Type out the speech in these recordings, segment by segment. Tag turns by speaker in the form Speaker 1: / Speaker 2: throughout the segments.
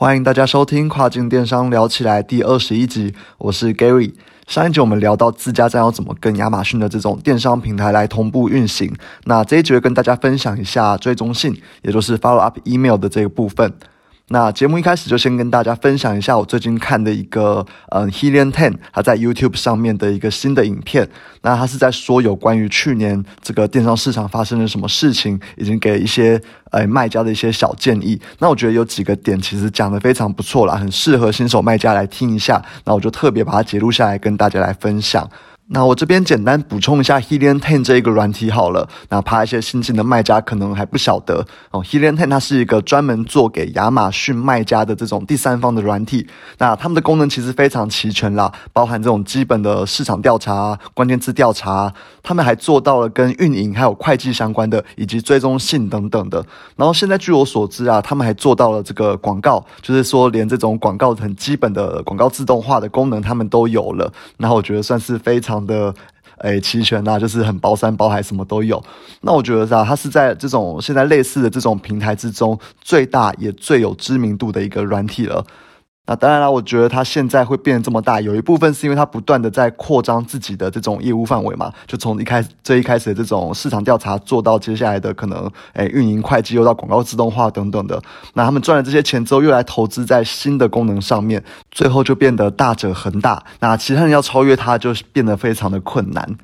Speaker 1: 欢迎大家收听跨境电商聊起来第二十一集，我是 Gary。上一集我们聊到自家站要怎么跟亚马逊的这种电商平台来同步运行，那这一集会跟大家分享一下追踪性，也就是 follow up email 的这个部分。那节目一开始就先跟大家分享一下我最近看的一个，嗯，Helium Ten，他在 YouTube 上面的一个新的影片。那他是在说有关于去年这个电商市场发生了什么事情，已经给一些呃卖家的一些小建议。那我觉得有几个点其实讲的非常不错啦，很适合新手卖家来听一下。那我就特别把它截录下来跟大家来分享。那我这边简单补充一下 Helium Ten 这一个软体好了，哪怕一些新进的卖家可能还不晓得哦。Helium Ten 它是一个专门做给亚马逊卖家的这种第三方的软体，那他们的功能其实非常齐全啦，包含这种基本的市场调查、关键字调查，他们还做到了跟运营还有会计相关的，以及追踪性等等的。然后现在据我所知啊，他们还做到了这个广告，就是说连这种广告很基本的广告自动化的功能他们都有了。然后我觉得算是非常。的诶，齐全呐，就是很包山包海，什么都有。那我觉得啊，它是在这种现在类似的这种平台之中，最大也最有知名度的一个软体了。那当然了，我觉得它现在会变得这么大，有一部分是因为它不断的在扩张自己的这种业务范围嘛，就从一开始最一开始的这种市场调查做到接下来的可能，诶运营会计又到广告自动化等等的。那他们赚了这些钱之后，又来投资在新的功能上面，最后就变得大者恒大。那其他人要超越它，就变得非常的困难。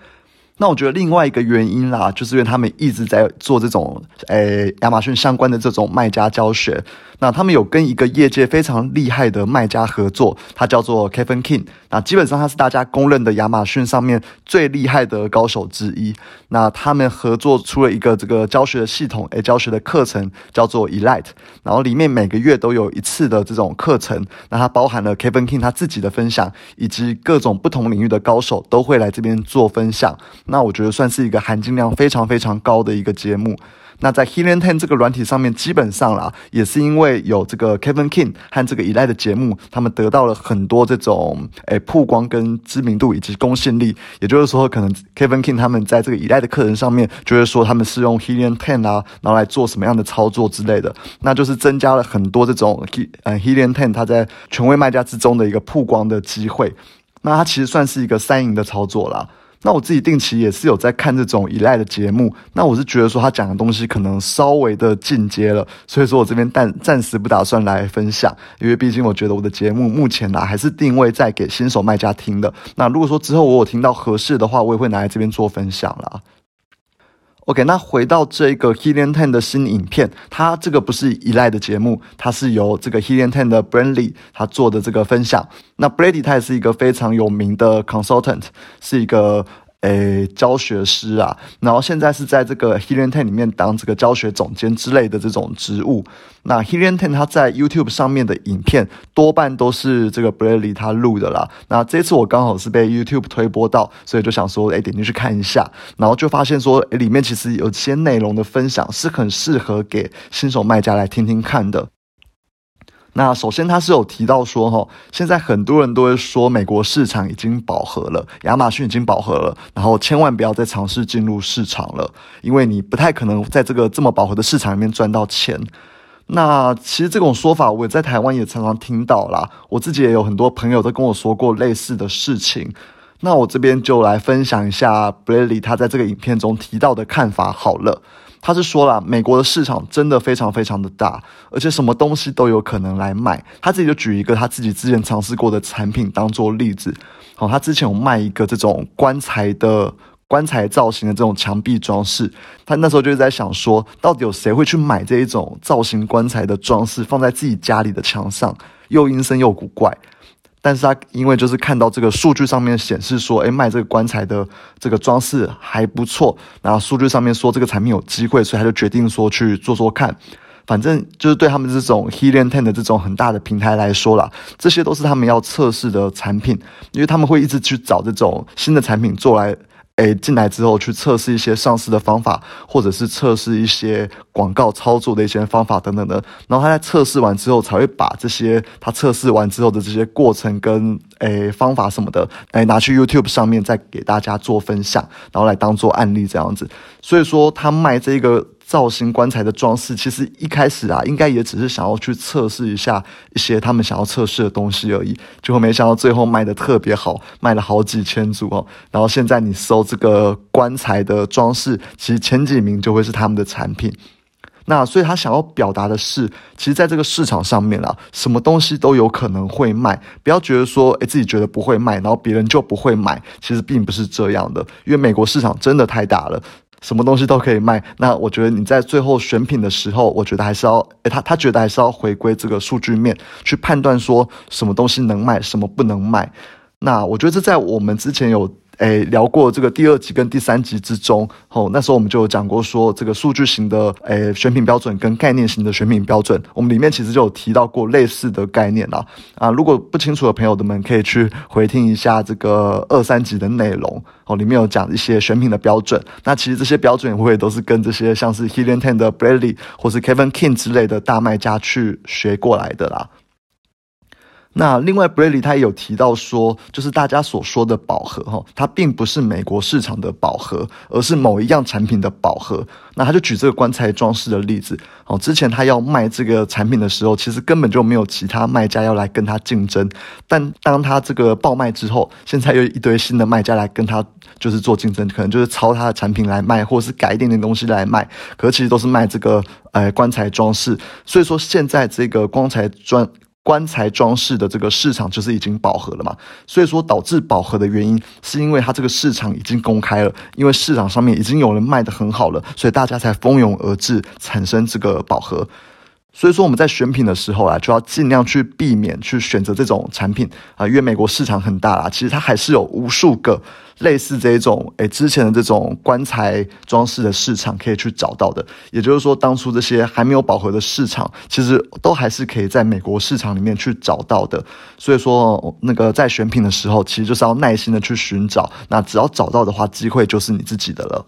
Speaker 1: 那我觉得另外一个原因啦，就是因为他们一直在做这种，诶，亚马逊相关的这种卖家教学。那他们有跟一个业界非常厉害的卖家合作，他叫做 Kevin King。那基本上他是大家公认的亚马逊上面最厉害的高手之一。那他们合作出了一个这个教学的系统，诶，教学的课程叫做 Elite。然后里面每个月都有一次的这种课程，那它包含了 Kevin King 他自己的分享，以及各种不同领域的高手都会来这边做分享。那我觉得算是一个含金量非常非常高的一个节目。那在 Helium Ten 这个软体上面，基本上啦，也是因为有这个 Kevin King 和这个依赖的节目，他们得到了很多这种诶曝光跟知名度以及公信力。也就是说，可能 Kevin King 他们在这个依赖的课程上面，就会说他们是用 Helium Ten 啊，然后来做什么样的操作之类的，那就是增加了很多这种呃 Helium Ten 它在权威卖家之中的一个曝光的机会。那它其实算是一个三赢的操作啦。那我自己定期也是有在看这种依赖的节目，那我是觉得说他讲的东西可能稍微的进阶了，所以说我这边暂暂时不打算来分享，因为毕竟我觉得我的节目目前呢还是定位在给新手卖家听的。那如果说之后我有听到合适的话，我也会拿来这边做分享啦。OK，那回到这个 HEALING TEN 的新影片，它这个不是依赖的节目，它是由这个 HEALING TEN 的 Brandly 他做的这个分享。那 Brady 他也是一个非常有名的 consultant，是一个。诶，教学师啊，然后现在是在这个 Helium Ten 里面当这个教学总监之类的这种职务。那 Helium Ten 他在 YouTube 上面的影片多半都是这个 Bradley 他录的啦。那这次我刚好是被 YouTube 推播到，所以就想说，诶，点进去看一下，然后就发现说，诶，里面其实有些内容的分享是很适合给新手卖家来听听看的。那首先他是有提到说，哈，现在很多人都会说美国市场已经饱和了，亚马逊已经饱和了，然后千万不要再尝试进入市场了，因为你不太可能在这个这么饱和的市场里面赚到钱。那其实这种说法我在台湾也常常听到啦，我自己也有很多朋友都跟我说过类似的事情。那我这边就来分享一下 Bradley 他在这个影片中提到的看法好了。他是说了，美国的市场真的非常非常的大，而且什么东西都有可能来卖。他自己就举一个他自己之前尝试过的产品当做例子。好，他之前有卖一个这种棺材的棺材造型的这种墙壁装饰。他那时候就是在想说，到底有谁会去买这一种造型棺材的装饰，放在自己家里的墙上，又阴森又古怪。但是他因为就是看到这个数据上面显示说，诶，卖这个棺材的这个装饰还不错，然后数据上面说这个产品有机会，所以他就决定说去做做看。反正就是对他们这种 Helium Ten 的这种很大的平台来说啦，这些都是他们要测试的产品，因为他们会一直去找这种新的产品做来。诶，进来之后去测试一些上市的方法，或者是测试一些广告操作的一些方法等等的。然后他在测试完之后，才会把这些他测试完之后的这些过程跟诶方法什么的，诶拿去 YouTube 上面再给大家做分享，然后来当做案例这样子。所以说，他卖这个造型棺材的装饰，其实一开始啊，应该也只是想要去测试一下一些他们想要测试的东西而已。结果没想到最后卖的特别好，卖了好几千组哦。然后现在你搜这个棺材的装饰，其实前几名就会是他们的产品。那所以他想要表达的是，其实在这个市场上面啊，什么东西都有可能会卖。不要觉得说，诶，自己觉得不会卖，然后别人就不会买。其实并不是这样的，因为美国市场真的太大了，什么东西都可以卖。那我觉得你在最后选品的时候，我觉得还是要，诶，他他觉得还是要回归这个数据面去判断，说什么东西能卖，什么不能卖。那我觉得这在我们之前有。诶，聊过这个第二集跟第三集之中，哦，那时候我们就有讲过说，这个数据型的诶选品标准跟概念型的选品标准，我们里面其实就有提到过类似的概念啦。啊，如果不清楚的朋友们可以去回听一下这个二三集的内容，哦，里面有讲一些选品的标准。那其实这些标准会都是跟这些像是 Helium Ten 的 Bradley 或是 Kevin King 之类的大卖家去学过来的啦。那另外 b r a d l y 他也有提到说，就是大家所说的饱和哈，它并不是美国市场的饱和，而是某一样产品的饱和。那他就举这个棺材装饰的例子哦，之前他要卖这个产品的时候，其实根本就没有其他卖家要来跟他竞争。但当他这个爆卖之后，现在又一堆新的卖家来跟他就是做竞争，可能就是抄他的产品来卖，或者是改一点点东西来卖，可是其实都是卖这个呃棺材装饰。所以说现在这个棺材装。棺材装饰的这个市场就是已经饱和了嘛，所以说导致饱和的原因，是因为它这个市场已经公开了，因为市场上面已经有人卖得很好了，所以大家才蜂拥而至，产生这个饱和。所以说我们在选品的时候啊，就要尽量去避免去选择这种产品啊，因为美国市场很大啦，其实它还是有无数个类似这种诶之前的这种棺材装饰的市场可以去找到的。也就是说，当初这些还没有饱和的市场，其实都还是可以在美国市场里面去找到的。所以说，那个在选品的时候，其实就是要耐心的去寻找，那只要找到的话，机会就是你自己的了。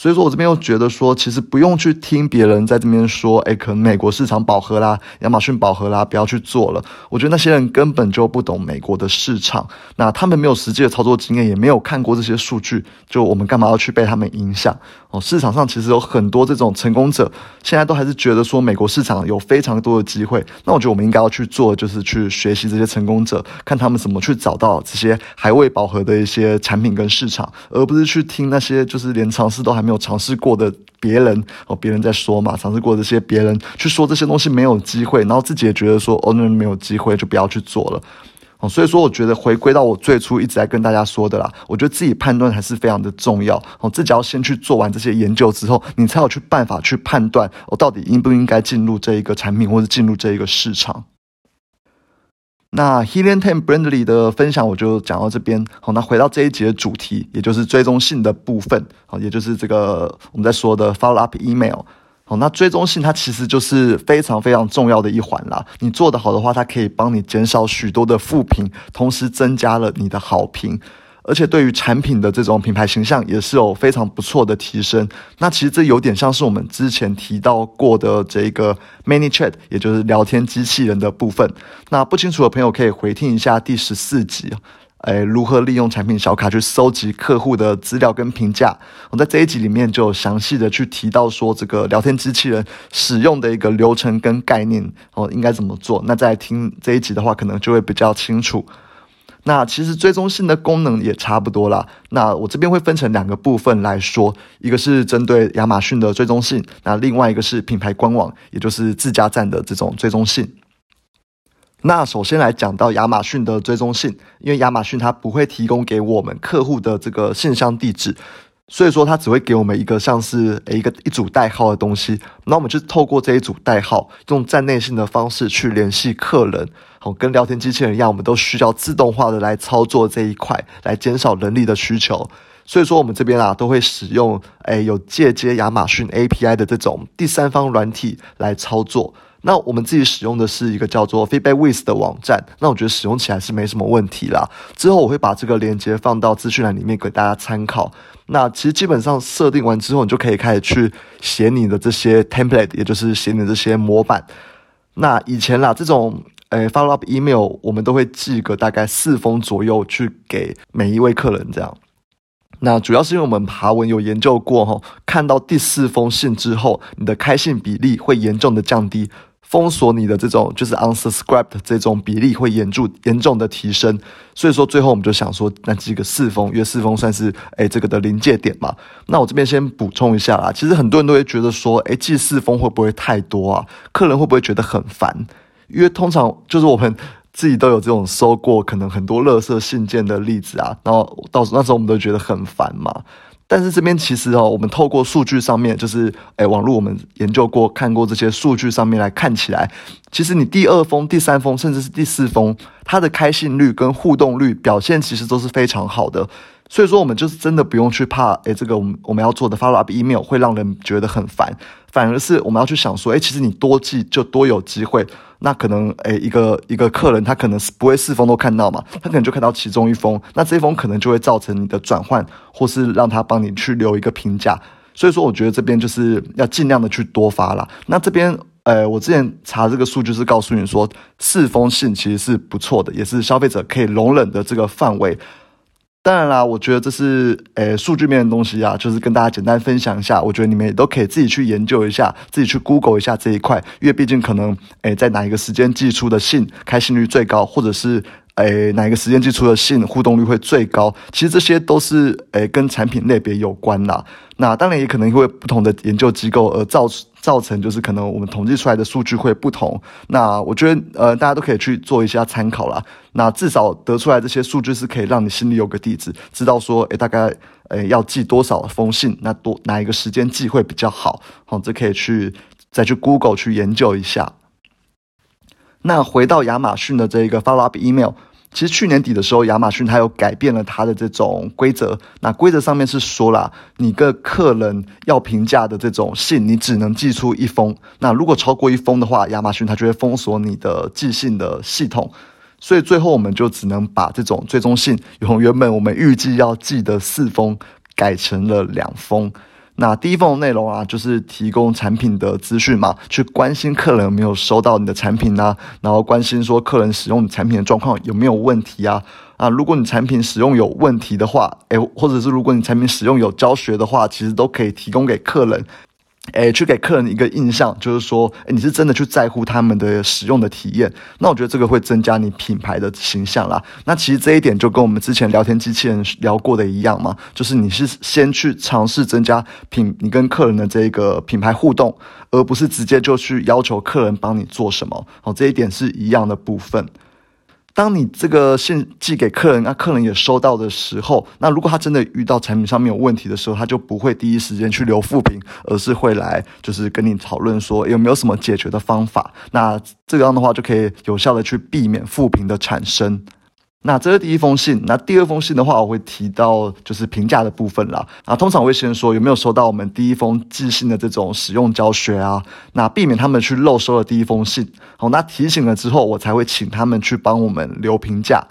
Speaker 1: 所以说我这边又觉得说，其实不用去听别人在这边说，哎，可能美国市场饱和啦，亚马逊饱和啦，不要去做了。我觉得那些人根本就不懂美国的市场，那他们没有实际的操作经验，也没有看过这些数据，就我们干嘛要去被他们影响？哦，市场上其实有很多这种成功者，现在都还是觉得说美国市场有非常多的机会。那我觉得我们应该要去做，就是去学习这些成功者，看他们怎么去找到这些还未饱和的一些产品跟市场，而不是去听那些就是连尝试都还没。有尝试过的别人哦，别人在说嘛，尝试过这些别人去说这些东西没有机会，然后自己也觉得说哦，那没有机会就不要去做了哦。所以说，我觉得回归到我最初一直在跟大家说的啦，我觉得自己判断还是非常的重要哦。自己要先去做完这些研究之后，你才有去办法去判断我到底应不应该进入这一个产品或者进入这一个市场。那 Helen Ten Brandley 的分享我就讲到这边。好，那回到这一集的主题，也就是追踪性的部分。好，也就是这个我们在说的 Follow Up Email。好，那追踪性它其实就是非常非常重要的一环啦。你做得好的话，它可以帮你减少许多的负评，同时增加了你的好评。而且对于产品的这种品牌形象也是有非常不错的提升。那其实这有点像是我们之前提到过的这个 Many Chat，也就是聊天机器人的部分。那不清楚的朋友可以回听一下第十四集，哎，如何利用产品小卡去搜集客户的资料跟评价。我在这一集里面就有详细的去提到说这个聊天机器人使用的一个流程跟概念哦，应该怎么做。那在听这一集的话，可能就会比较清楚。那其实追踪性的功能也差不多啦。那我这边会分成两个部分来说，一个是针对亚马逊的追踪性，那另外一个是品牌官网，也就是自家站的这种追踪性。那首先来讲到亚马逊的追踪性，因为亚马逊它不会提供给我们客户的这个信箱地址。所以说，它只会给我们一个像是诶一个一组代号的东西，那我们就透过这一组代号，用站内信的方式去联系客人。好，跟聊天机器人一样，我们都需要自动化的来操作这一块，来减少人力的需求。所以说，我们这边啊，都会使用诶有借接亚马逊 API 的这种第三方软体来操作。那我们自己使用的是一个叫做 Feedback With 的网站，那我觉得使用起来是没什么问题啦。之后我会把这个链接放到资讯栏里面给大家参考。那其实基本上设定完之后，你就可以开始去写你的这些 template，也就是写你的这些模板。那以前啦，这种呃 follow up email 我们都会寄个大概四封左右去给每一位客人这样。那主要是因为我们爬文有研究过哈，看到第四封信之后，你的开信比例会严重的降低，封锁你的这种就是 unsubscribed 这种比例会严重严重的提升。所以说最后我们就想说，那这个四封，因为四封算是诶这个的临界点嘛。那我这边先补充一下啦，其实很多人都会觉得说，诶寄四封会不会太多啊？客人会不会觉得很烦？因为通常就是我们。自己都有这种收过可能很多垃圾信件的例子啊，然后到那时候我们都觉得很烦嘛。但是这边其实哦，我们透过数据上面，就是诶网络我们研究过看过这些数据上面来看起来，其实你第二封、第三封，甚至是第四封，它的开信率跟互动率表现其实都是非常好的。所以说，我们就是真的不用去怕，诶，这个我们我们要做的 follow up email 会让人觉得很烦，反而是我们要去想说，诶，其实你多寄就多有机会。那可能，诶，一个一个客人他可能是不会四封都看到嘛，他可能就看到其中一封，那这一封可能就会造成你的转换，或是让他帮你去留一个评价。所以说，我觉得这边就是要尽量的去多发啦。那这边，呃，我之前查这个数据是告诉你说，四封信其实是不错的，也是消费者可以容忍的这个范围。当然啦，我觉得这是诶数据面的东西啊，就是跟大家简单分享一下。我觉得你们也都可以自己去研究一下，自己去 Google 一下这一块，因为毕竟可能诶在哪一个时间寄出的信开信率最高，或者是诶哪一个时间寄出的信互动率会最高，其实这些都是诶跟产品类别有关啦。那当然也可能会不同的研究机构而造造成，就是可能我们统计出来的数据会不同。那我觉得呃大家都可以去做一下参考啦。那至少得出来这些数据是可以让你心里有个地址，知道说诶大概诶要寄多少封信，那多哪一个时间寄会比较好。好，这可以去再去 Google 去研究一下。那回到亚马逊的这一个 follow up email。其实去年底的时候，亚马逊它有改变了它的这种规则。那规则上面是说了，你个客人要评价的这种信，你只能寄出一封。那如果超过一封的话，亚马逊它就会封锁你的寄信的系统。所以最后我们就只能把这种最终信，从原本我们预计要寄的四封，改成了两封。那第一封内容啊，就是提供产品的资讯嘛，去关心客人有没有收到你的产品啊，然后关心说客人使用产品的状况有没有问题啊啊，如果你产品使用有问题的话，诶，或者是如果你产品使用有教学的话，其实都可以提供给客人。诶，去给客人一个印象，就是说，诶，你是真的去在乎他们的使用的体验。那我觉得这个会增加你品牌的形象啦。那其实这一点就跟我们之前聊天机器人聊过的一样嘛，就是你是先去尝试增加品，你跟客人的这个品牌互动，而不是直接就去要求客人帮你做什么。好，这一点是一样的部分。当你这个信寄给客人，那客人也收到的时候，那如果他真的遇到产品上面有问题的时候，他就不会第一时间去留负评，而是会来就是跟你讨论说有没有什么解决的方法。那这样的话就可以有效的去避免负评的产生。那这是第一封信，那第二封信的话，我会提到就是评价的部分啦。啊，通常我会先说有没有收到我们第一封寄信的这种使用教学啊，那避免他们去漏收了第一封信。好，那提醒了之后，我才会请他们去帮我们留评价。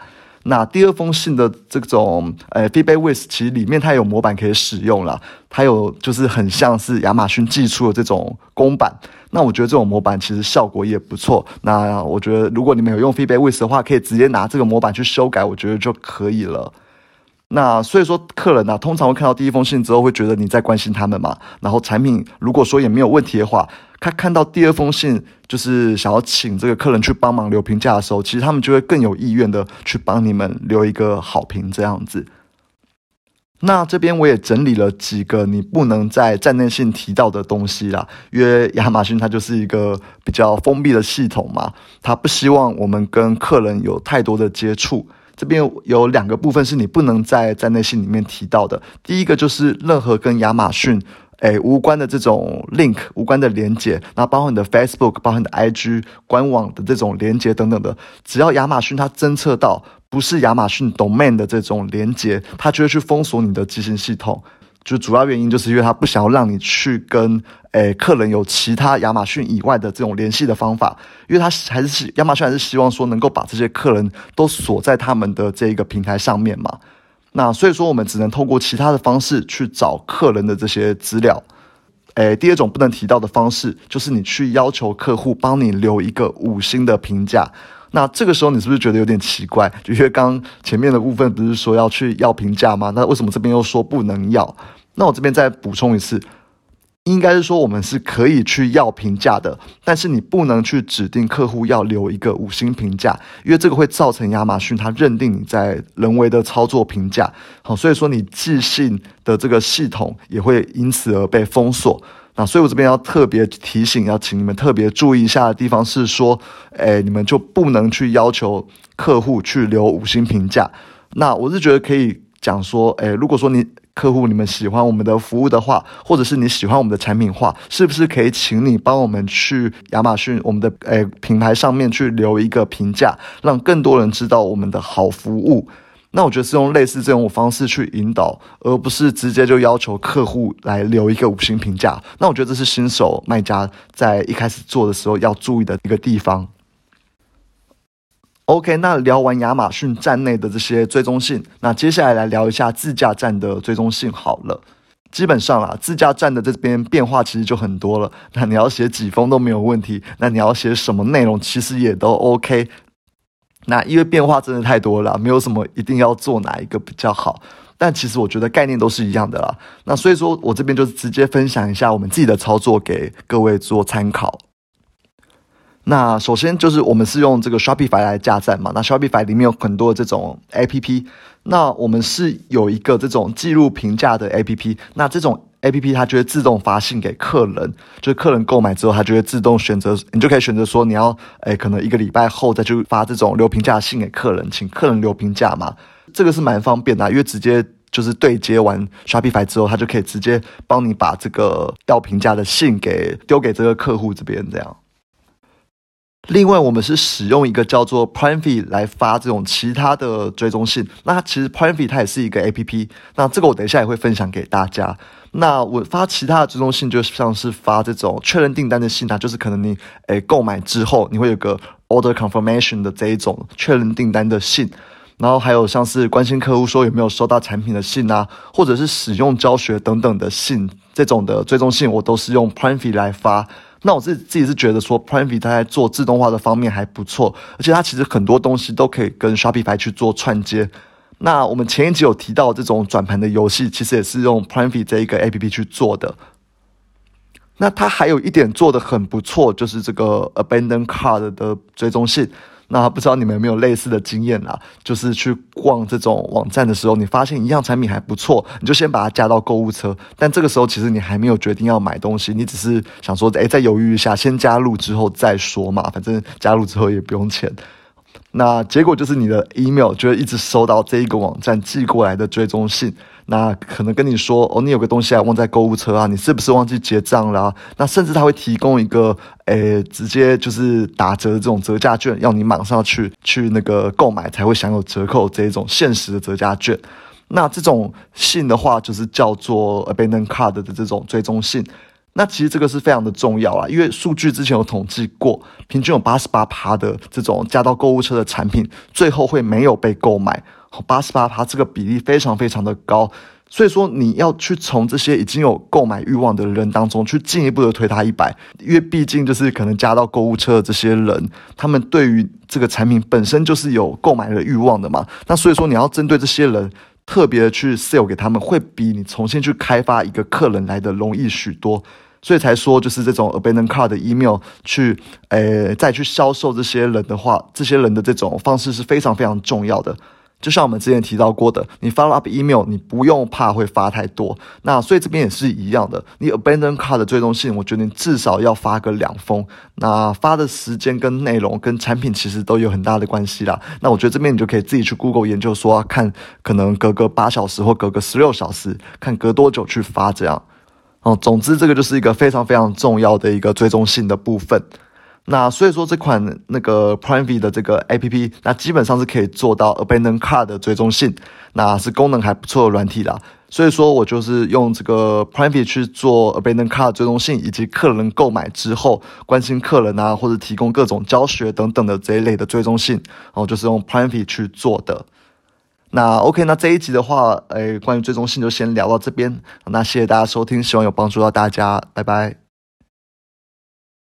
Speaker 1: 那第二封信的这种呃 feedback with，其实里面它有模板可以使用了，它有就是很像是亚马逊寄出的这种公版。那我觉得这种模板其实效果也不错。那我觉得如果你们有用 feedback with 的话，可以直接拿这个模板去修改，我觉得就可以了。那所以说，客人呢通常会看到第一封信之后，会觉得你在关心他们嘛。然后产品如果说也没有问题的话，他看到第二封信，就是想要请这个客人去帮忙留评价的时候，其实他们就会更有意愿的去帮你们留一个好评这样子。那这边我也整理了几个你不能在站内信提到的东西啦，因为亚马逊它就是一个比较封闭的系统嘛，它不希望我们跟客人有太多的接触。这边有两个部分是你不能在站内信里面提到的，第一个就是任何跟亚马逊。诶，无关的这种 link，无关的连接，那包括你的 Facebook，包括你的 IG 官网的这种连接等等的，只要亚马逊它侦测到不是亚马逊 domain 的这种连接，它就会去封锁你的执行系统。就主要原因就是因为它不想要让你去跟诶客人有其他亚马逊以外的这种联系的方法，因为它还是亚马逊还是希望说能够把这些客人都锁在他们的这一个平台上面嘛。那所以说，我们只能通过其他的方式去找客人的这些资料。诶，第二种不能提到的方式，就是你去要求客户帮你留一个五星的评价。那这个时候你是不是觉得有点奇怪？就因为刚前面的部分不是说要去要评价吗？那为什么这边又说不能要？那我这边再补充一次。应该是说，我们是可以去要评价的，但是你不能去指定客户要留一个五星评价，因为这个会造成亚马逊它认定你在人为的操作评价。好，所以说你寄信的这个系统也会因此而被封锁。那所以我这边要特别提醒，要请你们特别注意一下的地方是说，哎，你们就不能去要求客户去留五星评价。那我是觉得可以讲说，哎，如果说你。客户，你们喜欢我们的服务的话，或者是你喜欢我们的产品话，是不是可以请你帮我们去亚马逊我们的诶品牌上面去留一个评价，让更多人知道我们的好服务？那我觉得是用类似这种方式去引导，而不是直接就要求客户来留一个五星评价。那我觉得这是新手卖家在一开始做的时候要注意的一个地方。OK，那聊完亚马逊站内的这些追踪性，那接下来来聊一下自驾站的追踪性好了。基本上啊，自驾站的这边变化其实就很多了。那你要写几封都没有问题，那你要写什么内容其实也都 OK。那因为变化真的太多了，没有什么一定要做哪一个比较好。但其实我觉得概念都是一样的啦。那所以说我这边就直接分享一下我们自己的操作给各位做参考。那首先就是我们是用这个 Shopify 来架站嘛，那 Shopify 里面有很多这种 APP，那我们是有一个这种记录评价的 APP，那这种 APP 它就会自动发信给客人，就是客人购买之后，它就会自动选择，你就可以选择说你要，诶，可能一个礼拜后再去发这种留评价信给客人，请客人留评价嘛，这个是蛮方便的，因为直接就是对接完 Shopify 之后，它就可以直接帮你把这个要评价的信给丢给这个客户这边这样。另外，我们是使用一个叫做 p r i m e f e 来发这种其他的追踪信。那其实 p r i m e f e 它也是一个 A P P。那这个我等一下也会分享给大家。那我发其他的追踪信，就像是发这种确认订单的信啊，就是可能你诶购买之后，你会有个 Order Confirmation 的这一种确认订单的信。然后还有像是关心客户说有没有收到产品的信啊，或者是使用教学等等的信，这种的追踪信我都是用 p r i m e f e 来发。那我自自己是觉得说，Prime V 它在做自动化的方面还不错，而且它其实很多东西都可以跟 Shopify 去做串接。那我们前一集有提到这种转盘的游戏，其实也是用 Prime V 这一个 APP 去做的。那它还有一点做的很不错，就是这个 Abandoned Card 的追踪性。那不知道你们有没有类似的经验啊？就是去逛这种网站的时候，你发现一样产品还不错，你就先把它加到购物车。但这个时候其实你还没有决定要买东西，你只是想说，哎，再犹豫一下，先加入之后再说嘛，反正加入之后也不用钱。那结果就是你的 email 就会一直收到这一个网站寄过来的追踪信。那可能跟你说哦，你有个东西还忘在购物车啊，你是不是忘记结账了？那甚至他会提供一个诶，直接就是打折的这种折价券，要你马上去去那个购买才会享有折扣这一种限时的折价券。那这种信的话，就是叫做 abandon card 的这种追踪信。那其实这个是非常的重要啊，因为数据之前有统计过，平均有八十八趴的这种加到购物车的产品，最后会没有被购买。八十八趴这个比例非常非常的高，所以说你要去从这些已经有购买欲望的人当中去进一步的推他一百，因为毕竟就是可能加到购物车的这些人，他们对于这个产品本身就是有购买的欲望的嘛。那所以说你要针对这些人特别的去 sell 给他们，会比你重新去开发一个客人来的容易许多。所以才说就是这种 abandon card 的 email 去诶再去销售这些人的话，这些人的这种方式是非常非常重要的。就像我们之前提到过的，你 follow up email，你不用怕会发太多。那所以这边也是一样的，你 abandon card 的追踪信，我觉得你至少要发个两封。那发的时间跟内容跟产品其实都有很大的关系啦。那我觉得这边你就可以自己去 Google 研究，说看可能隔个八小时或隔个十六小时，看隔多久去发这样。哦，总之这个就是一个非常非常重要的一个追踪性的部分。那所以说这款那个 Prime V 的这个 A P P，那基本上是可以做到 Abandon Card 的追踪性，那是功能还不错的软体啦。所以说我就是用这个 Prime V 去做 Abandon Card 追踪性，以及客人购买之后关心客人啊，或者提供各种教学等等的这一类的追踪性，然后就是用 Prime V 去做的。那 OK，那这一集的话，诶，关于追踪性就先聊到这边。那谢谢大家收听，希望有帮助到大家，拜拜。